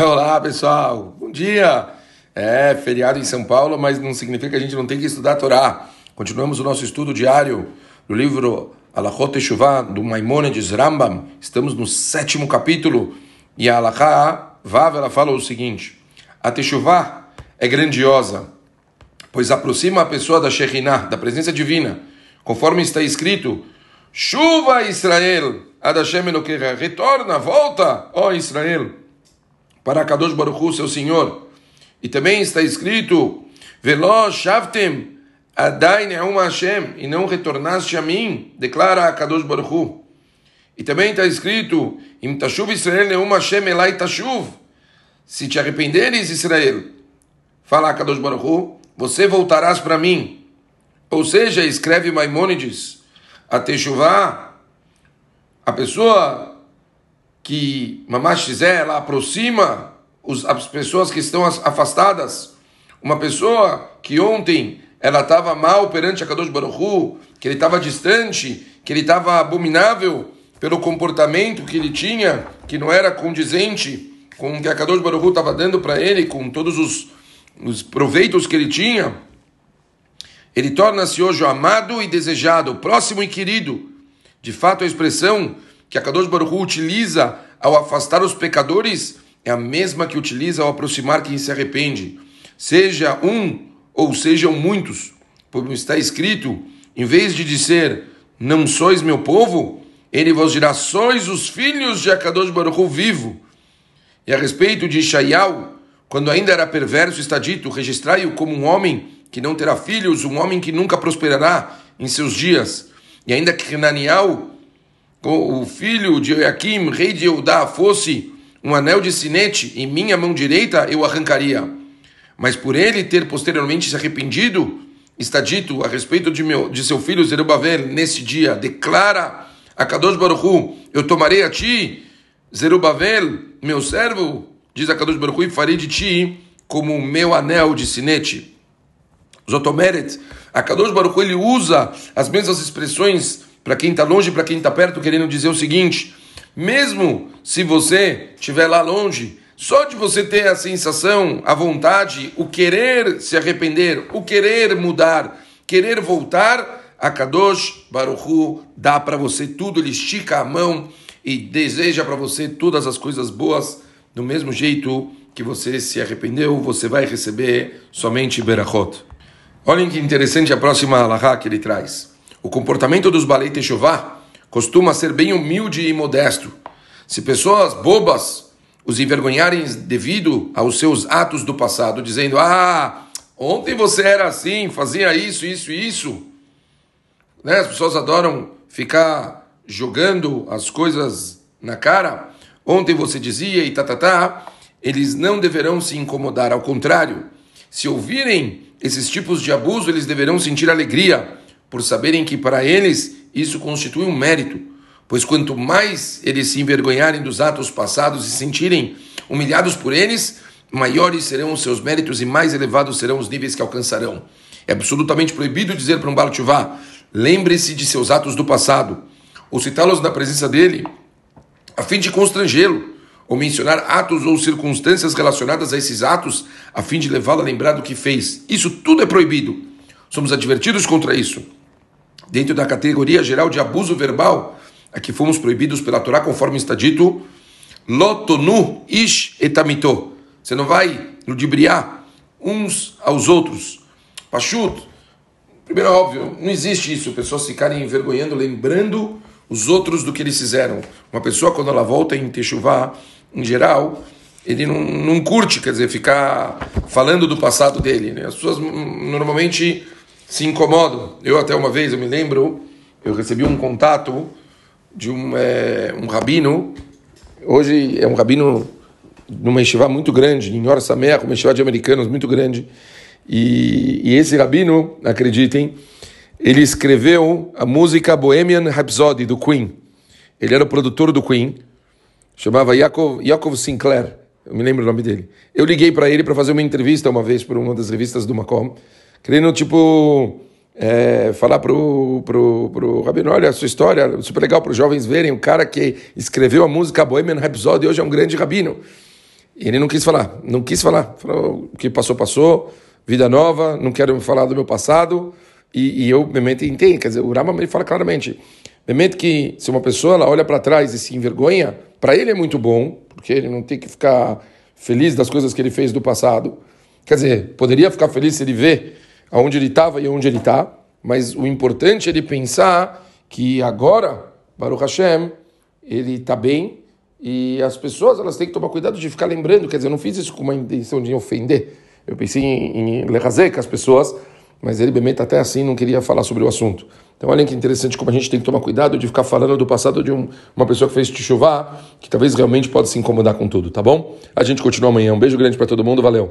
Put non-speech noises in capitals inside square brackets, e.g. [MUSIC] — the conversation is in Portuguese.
[LAUGHS] Olá, pessoal. Bom dia. É feriado em São Paulo, mas não significa que a gente não tem que estudar a Torá. Continuamos o nosso estudo diário do livro Alachot Teshuvah, do Maimonides Rambam. Estamos no sétimo capítulo e a Alachá Vav, ela fala o seguinte. A Teshuvah é grandiosa, pois aproxima a pessoa da Shekhinah, da presença divina, conforme está escrito, Chuva Israel, Adashem Elokecha, retorna, volta, ó Israel, para Kadosh Baruch Hu, seu Senhor. E também está escrito, Veloz Shavtem, Adai Neum Hashem, e não retornaste a mim, declara a Kadosh Baruch Hu. E também está escrito, Im Tashuv Israel Neum Hashem Elai Tashuv, se te arrependeres, Israel, fala a Kadosh Baruch Hu, você voltarás para mim. Ou seja, escreve Maimônides, a Teshuvah, a pessoa que Mamash Zé, ela aproxima os, as pessoas que estão afastadas. Uma pessoa que ontem ela estava mal perante a Kadosh Baruch Hu, que ele estava distante, que ele estava abominável pelo comportamento que ele tinha, que não era condizente com o que a Kadosh Baruch Hu estava dando para ele, com todos os, os proveitos que ele tinha. Ele torna-se hoje amado e desejado, próximo e querido. De fato, a expressão que a Kadosh Baruch utiliza ao afastar os pecadores é a mesma que utiliza ao aproximar quem se arrepende. Seja um ou sejam muitos, como está escrito, em vez de dizer, não sois meu povo, ele vos dirá, sois os filhos de Akadosh Baruch vivo. E a respeito de Ishaial, quando ainda era perverso, está dito, registrai-o como um homem que não terá filhos, um homem que nunca prosperará em seus dias. E ainda que Renaniel, o filho de Joaquim, rei de Eudá, fosse um anel de sinete em minha mão direita, eu arrancaria. Mas por ele ter posteriormente se arrependido, está dito a respeito de, meu, de seu filho Zerubbabel, nesse dia, declara a Kadosh Baruch Hu, eu tomarei a ti, Zerubbabel, meu servo, diz a Kadosh Baruch Hu, e farei de ti como o meu anel de sinete. Zotomeret, a Kadosh Baruch Hu, ele usa as mesmas expressões para quem está longe para quem está perto, querendo dizer o seguinte, mesmo se você estiver lá longe, só de você ter a sensação, a vontade, o querer se arrepender, o querer mudar, querer voltar, a Kadosh Baruch Hu dá para você tudo, ele estica a mão e deseja para você todas as coisas boas, do mesmo jeito que você se arrependeu, você vai receber somente Berachot. Olhem que interessante a próxima alahá que ele traz. O comportamento dos Balei Teshuvah costuma ser bem humilde e modesto. Se pessoas bobas os envergonharem devido aos seus atos do passado, dizendo: Ah, ontem você era assim, fazia isso, isso e isso. Né? As pessoas adoram ficar jogando as coisas na cara. Ontem você dizia e tá, tá, tá. Eles não deverão se incomodar, ao contrário, se ouvirem esses tipos de abuso, eles deverão sentir alegria por saberem que para eles isso constitui um mérito, pois quanto mais eles se envergonharem dos atos passados e sentirem humilhados por eles, maiores serão os seus méritos e mais elevados serão os níveis que alcançarão. É absolutamente proibido dizer para um Baal lembre-se de seus atos do passado, ou citá-los na presença dele, a fim de constrangê-lo, ou mencionar atos ou circunstâncias relacionadas a esses atos, a fim de levá-lo a lembrar do que fez. Isso tudo é proibido. Somos advertidos contra isso dentro da categoria geral de abuso verbal, a que fomos proibidos pela Torá, conforme está dito, lotonu ish etamito. Você não vai ludibriar uns aos outros. Pachut, primeiro óbvio, não existe isso, pessoas ficarem envergonhando, lembrando os outros do que eles fizeram. Uma pessoa, quando ela volta em Techuvá, em geral, ele não, não curte, quer dizer, ficar falando do passado dele. Né? As pessoas normalmente se incomodam. Eu até uma vez, eu me lembro, eu recebi um contato de um, é, um rabino, hoje é um rabino numa yeshiva muito grande, em Or Sameach, uma yeshiva de americanos muito grande, e, e esse rabino, acreditem, ele escreveu a música Bohemian Rhapsody do Queen. Ele era o produtor do Queen, chamava Yaakov, Yaakov Sinclair, eu me lembro o nome dele. Eu liguei para ele para fazer uma entrevista uma vez por uma das revistas do Macom querendo, tipo, é, falar pro, pro, pro Rabino, olha, a sua história, super legal para os jovens verem, o cara que escreveu a música Bohemian Rhapsody hoje é um grande rabino. Ele não quis falar, não quis falar. Falou, o que passou, passou, vida nova, não quero falar do meu passado. E, e eu, realmente, entendo, quer dizer, o Rambam ele fala claramente, realmente que se uma pessoa ela olha para trás e se envergonha, para ele é muito bom, porque ele não tem que ficar feliz das coisas que ele fez do passado. Quer dizer, poderia ficar feliz se ele vê aonde ele estava e onde ele está, mas o importante é ele pensar que agora, Baruch Hashem, ele está bem e as pessoas elas têm que tomar cuidado de ficar lembrando. Quer dizer, eu não fiz isso com uma intenção de ofender. Eu pensei em, em com as pessoas, mas ele, Bemet, até assim não queria falar sobre o assunto. Então, olha que interessante como a gente tem que tomar cuidado de ficar falando do passado de um, uma pessoa que fez chuvar, que talvez realmente pode se incomodar com tudo, tá bom? A gente continua amanhã. Um beijo grande para todo mundo, valeu.